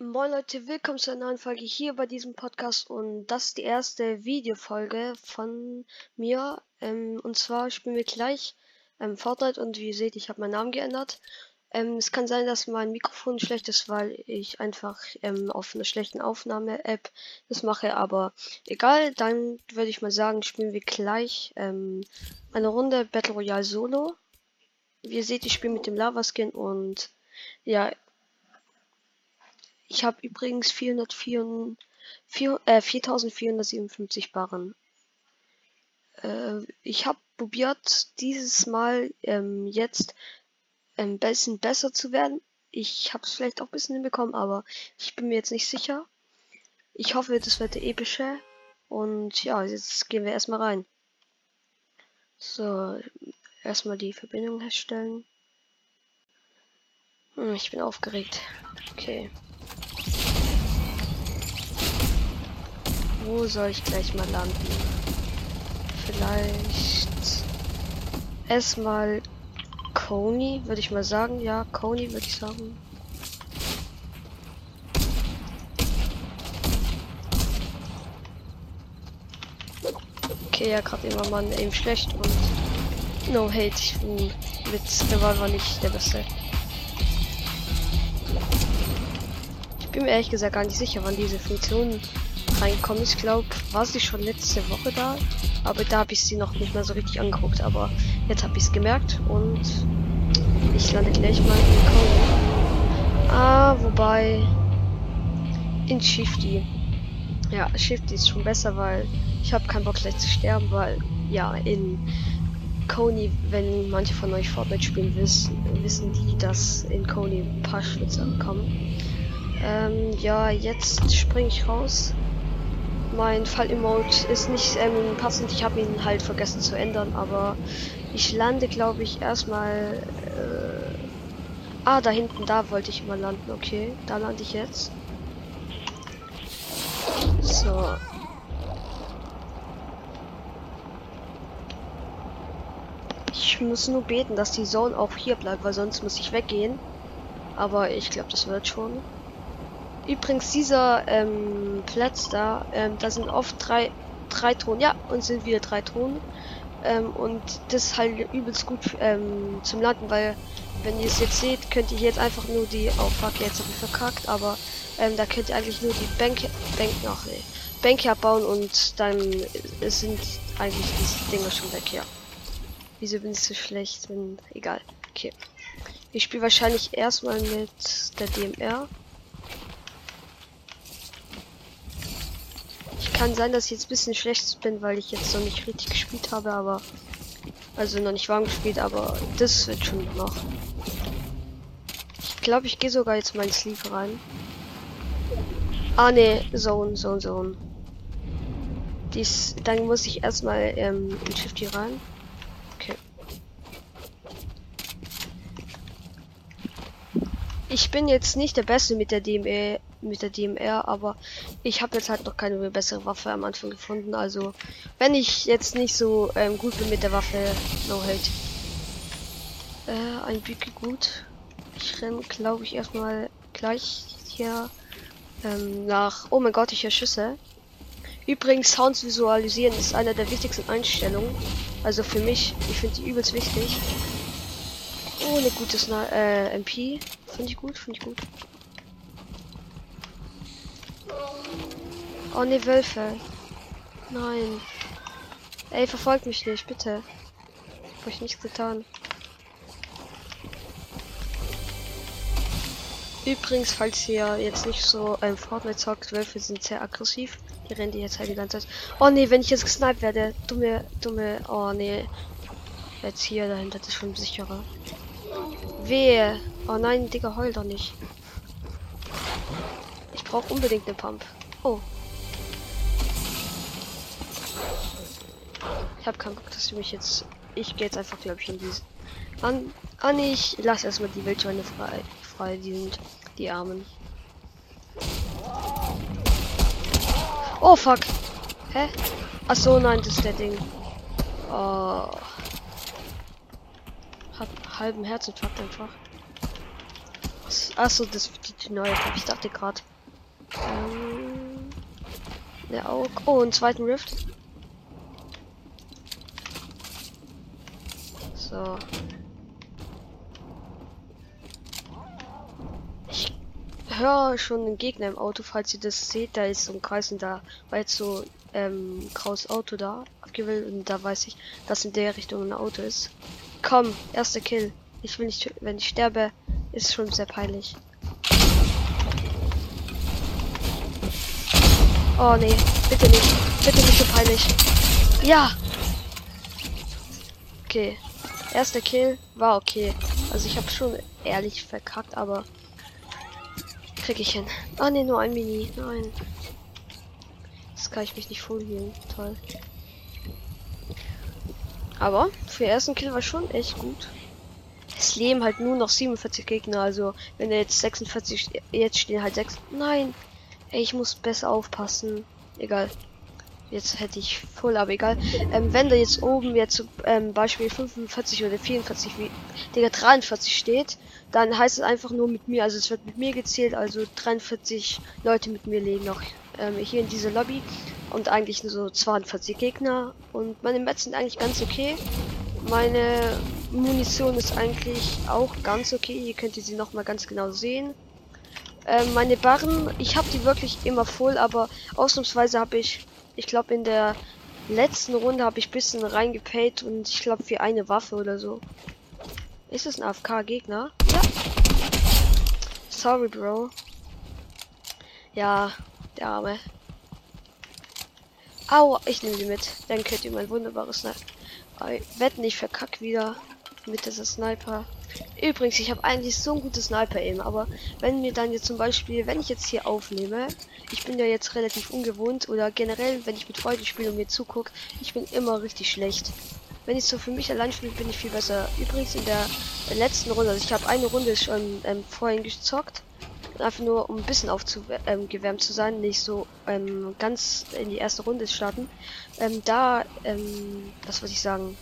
Moin Leute, willkommen zu einer neuen Folge hier bei diesem Podcast und das ist die erste Videofolge von mir. Ähm, und zwar spielen wir gleich ähm, Fortnite und wie ihr seht, ich habe meinen Namen geändert. Ähm, es kann sein, dass mein Mikrofon schlecht ist, weil ich einfach ähm, auf einer schlechten Aufnahme-App das mache, aber egal, dann würde ich mal sagen, spielen wir gleich ähm, eine Runde Battle Royale Solo. Wie ihr seht, ich spiele mit dem Lava Skin und ja, ich habe übrigens 404, 4, äh, 4457 Barren. Äh, ich habe probiert, dieses Mal ähm, jetzt ein bisschen besser zu werden. Ich habe es vielleicht auch ein bisschen hinbekommen, aber ich bin mir jetzt nicht sicher. Ich hoffe, das wird der epische. Und ja, jetzt gehen wir erstmal rein. So, erstmal die Verbindung herstellen. Hm, ich bin aufgeregt. Okay. Wo soll ich gleich mal landen? Vielleicht erstmal Coney, würde ich mal sagen. Ja, Coney würde ich sagen. Okay, ja, gerade immer mal eben schlecht und no hate, ich bin mit Revolver nicht der Beste. Ich bin mir ehrlich gesagt gar nicht sicher, wann diese Funktion reinkommen. Ich glaube, war sie schon letzte Woche da, aber da habe ich sie noch nicht mehr so richtig angeguckt. Aber jetzt habe ich es gemerkt und ich lande gleich mal in Code. Ah, wobei in Shifty. Ja, Shifty ist schon besser, weil ich habe keinen Bock gleich zu sterben, weil ja in Coney, wenn manche von euch Fortnite spielen wissen, wissen die, dass in Coney ein paar Schwitzer kommen. Ähm, ja, jetzt springe ich raus mein Fall-Emote ist nicht ähm, passend. Ich habe ihn halt vergessen zu ändern, aber ich lande, glaube ich, erstmal. Äh, ah, da hinten, da wollte ich mal landen. Okay, da lande ich jetzt. So. Ich muss nur beten, dass die Zone auch hier bleibt, weil sonst muss ich weggehen. Aber ich glaube, das wird schon. Übrigens, dieser ähm, Platz da, ähm, da sind oft drei, drei Ton, ja, und sind wieder drei Ton. Ähm, und das ist halt übelst gut ähm, zum Landen, weil, wenn ihr es jetzt seht, könnt ihr jetzt einfach nur die, oh fuck, jetzt habe ich verkackt, aber ähm, da könnt ihr eigentlich nur die Bänke, Bänke, ach nee, Bänke abbauen und dann sind eigentlich diese Dinger schon weg, ja. Wieso bin ich so schlecht? Bin egal. Okay. Ich spiele wahrscheinlich erstmal mit der DMR. Kann sein, dass ich jetzt ein bisschen schlecht bin, weil ich jetzt noch nicht richtig gespielt habe, aber also noch nicht warm gespielt, aber das wird schon noch. Ich glaube, ich gehe sogar jetzt mal ins Sleep rein. Ah ne, Zone, Zone, Zone. Dies, dann muss ich erstmal ähm, in Shifty rein. Okay. Ich bin jetzt nicht der Beste mit der DME mit der DMR, aber ich habe jetzt halt noch keine bessere Waffe am Anfang gefunden. Also, wenn ich jetzt nicht so ähm, gut bin mit der Waffe, no hate. Äh, ein Bücke gut. Ich renn, glaube ich, erstmal gleich hier ähm, nach. Oh mein Gott, ich höre Schüsse. Übrigens, Sounds visualisieren ist einer der wichtigsten Einstellungen. Also für mich, ich finde die übelst wichtig. Oh, eine gute äh, MP. Finde ich gut, finde ich gut. Oh ne, Wölfe. Nein. Ey, verfolgt mich nicht, bitte. Hab ich nichts getan. Übrigens, falls ihr jetzt nicht so ähm, Fortnite zockt, Wölfe sind sehr aggressiv. Die rennen die jetzt halt die ganze Zeit. Oh ne, wenn ich jetzt gesniped werde. Dumme, dumme. Oh ne. Jetzt hier dahinter, ist schon sicherer. Wehe. Oh nein, Digga, heul doch nicht. Ich brauche unbedingt eine Pump. Oh, Ich habe keinen Bock, dass du mich jetzt. Ich gehe jetzt einfach, glaube ich, in diesen. An, an ich lass erstmal die Wildschweine frei. Frei, die sind die Armen. Oh fuck. Hä? Ach so, nein, das ist der Ding. Oh. Hab halben Herzinfarkt einfach. Was? Achso, das die, die neue. Ich dachte gerade. Ähm, der Aug. Oh, einen zweiten Rift. So. Ich höre schon einen Gegner im Auto, falls ihr das seht. Da ist so ein Kreis und da war jetzt so ähm, graues Auto da abgewählt und da weiß ich, dass in der Richtung ein Auto ist. Komm, erster Kill. Ich will nicht, wenn ich sterbe, ist schon sehr peinlich. Oh nee, bitte nicht. Bitte nicht so peinlich. Ja! Okay. Erster Kill war okay. Also ich habe schon ehrlich verkackt, aber krieg ich hin. Ah ne, nur ein Mini. Nein. Das kann ich mich nicht voll Toll. Aber für den ersten Kill war schon echt gut. Es leben halt nur noch 47 Gegner, also wenn er jetzt 46, jetzt stehen halt 6. Nein, ey, ich muss besser aufpassen. Egal. Jetzt hätte ich voll, aber egal. Ähm, wenn da jetzt oben jetzt ähm, Beispiel 45 oder 44, wie Digga 43 steht, dann heißt es einfach nur mit mir. Also es wird mit mir gezählt, also 43 Leute mit mir leben noch ähm, hier in dieser Lobby und eigentlich nur so 42 Gegner und meine Mets sind eigentlich ganz okay. Meine Munition ist eigentlich auch ganz okay. Hier könnt ihr sie noch mal ganz genau sehen. Ähm, meine Barren, ich habe die wirklich immer voll, aber ausnahmsweise habe ich ich glaube, in der letzten Runde habe ich ein bisschen reingepayt und ich glaube für eine Waffe oder so. Ist es ein AFK-Gegner? Ja. Sorry, Bro. Ja, der Arme. Au, ich nehme die mit. Dann könnt ihr mein wunderbares Sniper. Wetten, ich verkack wieder mit dieser Sniper. Übrigens, ich habe eigentlich so ein gutes Sniper eben, aber wenn mir dann jetzt zum Beispiel, wenn ich jetzt hier aufnehme, ich bin ja jetzt relativ ungewohnt oder generell, wenn ich mit Freunden spiele und mir zugucke, ich bin immer richtig schlecht. Wenn ich so für mich allein spiele, bin ich viel besser. Übrigens in der letzten Runde, also ich habe eine Runde schon ähm, vorhin gezockt, einfach nur um ein bisschen aufgewärmt ähm, zu sein, nicht so ähm, ganz in die erste Runde starten. Ähm, da, ähm, was wollte ich sagen?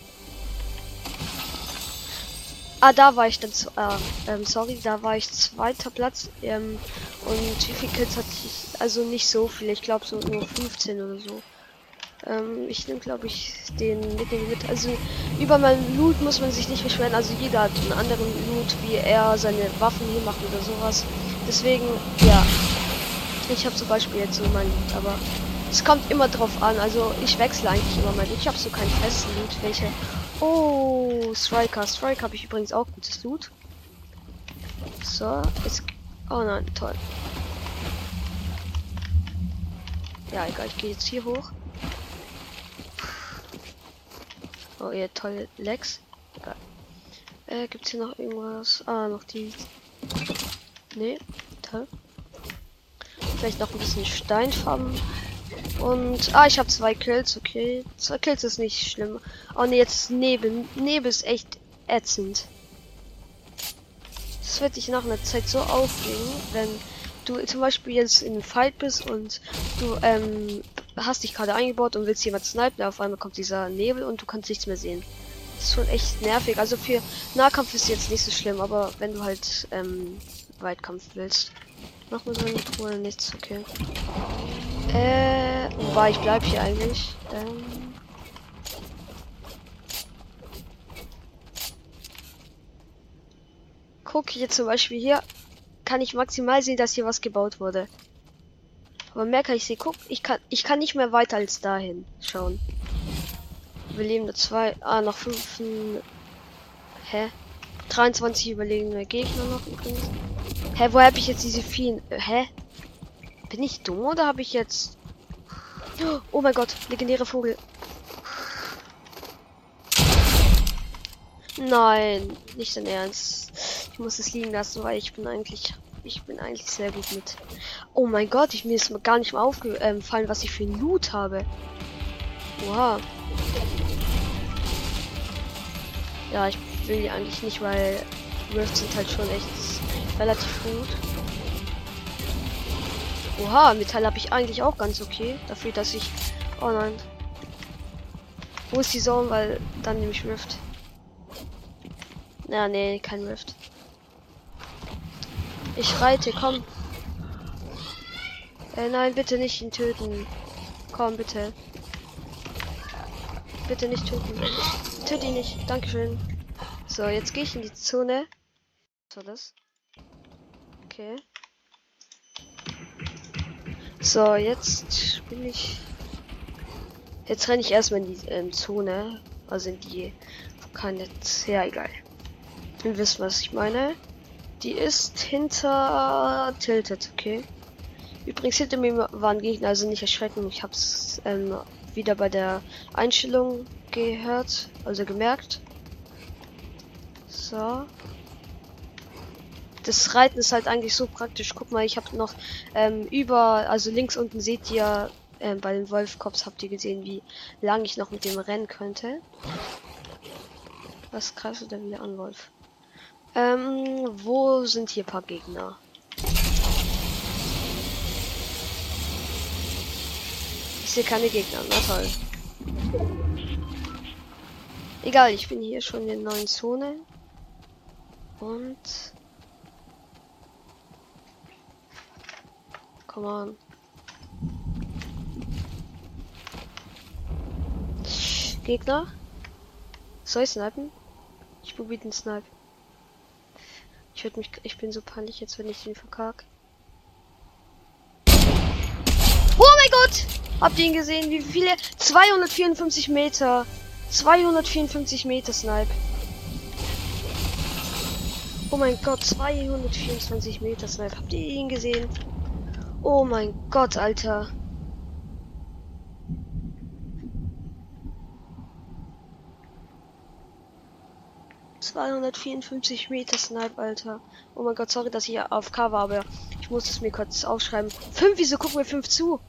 Ah, da war ich dann, äh, ähm, sorry, da war ich zweiter Platz. Ähm, und wie viel Kills hatte ich? Also nicht so viel, ich glaube so nur 15 oder so. Ähm, ich nehme, glaube ich, den Nickel mit. Also über meinen Loot muss man sich nicht beschweren. Also jeder hat einen anderen Loot, wie er seine Waffen hier macht oder sowas. Deswegen, ja. Ich habe zum Beispiel jetzt so mein Loot, aber es kommt immer drauf an. Also ich wechsle eigentlich immer mein Loot. Ich habe so keinen festen Loot, welche Oh, Striker. Striker habe ich übrigens auch gutes Loot. So, jetzt. Oh nein, toll. Ja, egal, ich gehe jetzt hier hoch. Oh, ja, tolle Lex. Egal. Äh, gibt's hier noch irgendwas? Ah, noch die. Nee, toll. Vielleicht noch ein bisschen Steinfarben. Und, ah, ich habe zwei Kills, okay. Zwei Kills ist nicht schlimm. Oh ne, jetzt Nebel. Nebel ist echt ätzend. Das wird dich nach einer Zeit so aufregen, wenn du zum Beispiel jetzt in einem Fight bist und du ähm, hast dich gerade eingebaut und willst jemand snipen, auf einmal kommt dieser Nebel und du kannst nichts mehr sehen. Das ist schon echt nervig. Also für Nahkampf ist jetzt nicht so schlimm, aber wenn du halt ähm, Weitkampf willst. Mach mal so eine Truhe, nichts, okay. Äh, wobei ich bleib hier eigentlich. Ähm. Guck jetzt zum Beispiel hier, kann ich maximal sehen, dass hier was gebaut wurde. Aber mehr kann ich sehen. Guck, ich kann, ich kann nicht mehr weiter als dahin schauen. Wir leben nur zwei, ah, noch fünf, hä? 23 überlegene Gegner noch übrigens. Hä, wo habe ich jetzt diese vielen, hä? Bin ich dumm oder habe ich jetzt... Oh mein Gott, legendäre Vogel. Nein, nicht in Ernst. Ich muss es liegen lassen, weil ich bin eigentlich, ich bin eigentlich sehr gut mit. Oh mein Gott, ich mir ist gar nicht mal aufgefallen, was ich für ein Loot habe. Wow. Ja, ich will die eigentlich nicht, weil Rifts sind halt schon echt relativ gut. Oha, Metall habe ich eigentlich auch ganz okay. Dafür, dass ich... Oh nein. Wo ist die Zone? Weil dann nehme ich Rift. Na, nee, kein Rift. Ich reite, komm. Äh, nein, bitte nicht ihn töten. Komm, bitte. Bitte nicht töten. Töte ihn nicht. Dankeschön. So, jetzt gehe ich in die Zone. Was war das? Okay. So, jetzt bin ich. Jetzt renne ich erstmal in die ähm, Zone. Also in die. Kann jetzt. Ja, egal. Ihr wisst, was ich meine. Die ist hinter Tilted, okay. Übrigens hinter mir waren Gegner, also nicht erschrecken. Ich hab's ähm, wieder bei der Einstellung gehört, also gemerkt. So. Das Reiten ist halt eigentlich so praktisch. Guck mal, ich habe noch ähm, über, also links unten seht ihr äh, bei den Wolfkops habt ihr gesehen, wie lang ich noch mit dem rennen könnte. Was greifst du denn wieder an, Wolf? Ähm, wo sind hier paar Gegner? Ich sehe keine Gegner, na toll. Egal, ich bin hier schon in der neuen Zone. Und... Come on. Gegner? Soll ich snipen? Ich probiere den Snipe. Ich würde mich, ich bin so peinlich jetzt, wenn ich den verkag. Oh mein Gott! Habt ihr ihn gesehen? Wie viele? 254 Meter. 254 Meter Snipe. Oh mein Gott, 224 Meter Snipe. Habt ihr ihn gesehen? Oh mein Gott, Alter. ...254 Meter Snipe, Alter. Oh mein Gott, sorry, dass ich auf K war, aber ich muss es mir kurz aufschreiben. 5, wieso gucken wir 5 zu?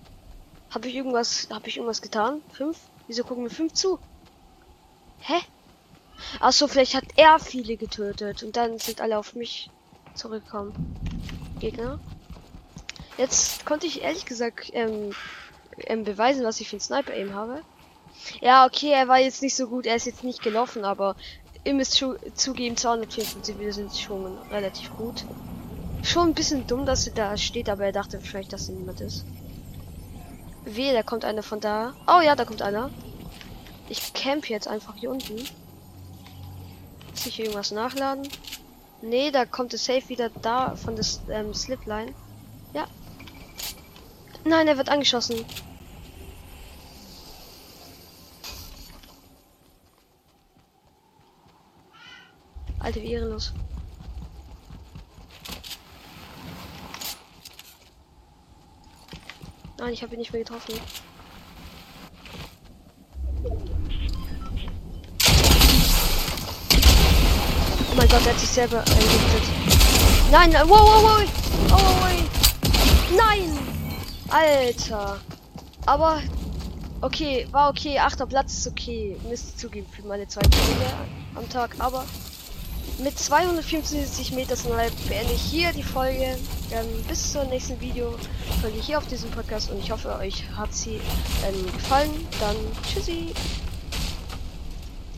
Habe ich irgendwas, habe ich irgendwas getan? 5? Wieso gucken wir 5 zu? Hä? Achso, vielleicht hat er viele getötet und dann sind alle auf mich zurückgekommen. Gegner. Jetzt konnte ich ehrlich gesagt ähm, ähm, beweisen, was ich für ein Sniper Aim habe. Ja, okay, er war jetzt nicht so gut, er ist jetzt nicht gelaufen, aber ihr müsst schon zugeben, 254 wir sind schon relativ gut. Schon ein bisschen dumm, dass er da steht, aber er dachte vielleicht, dass er niemand ist. Wehe, da kommt einer von da. Oh ja, da kommt einer. Ich camp jetzt einfach hier unten. Muss ich irgendwas nachladen? Nee, da kommt es safe wieder da von der ähm, Slipline. Ja. Nein, er wird angeschossen. Alter, wie ehrenlos. Nein, ich habe ihn nicht mehr getroffen. Oh mein Gott, er hat sich selber eingerichtet. Nein, nein, wow, wow, wow. Oh, wow. Nein! Alter. Aber, okay, war okay. Achter Platz ist okay. Müsste zugeben für meine zweite Folge am Tag. Aber mit 254 Meter Snipe beende ich hier die Folge. Ähm, bis zum nächsten Video. Folge hier auf diesem Podcast und ich hoffe, euch hat sie ähm, gefallen. Dann tschüssi.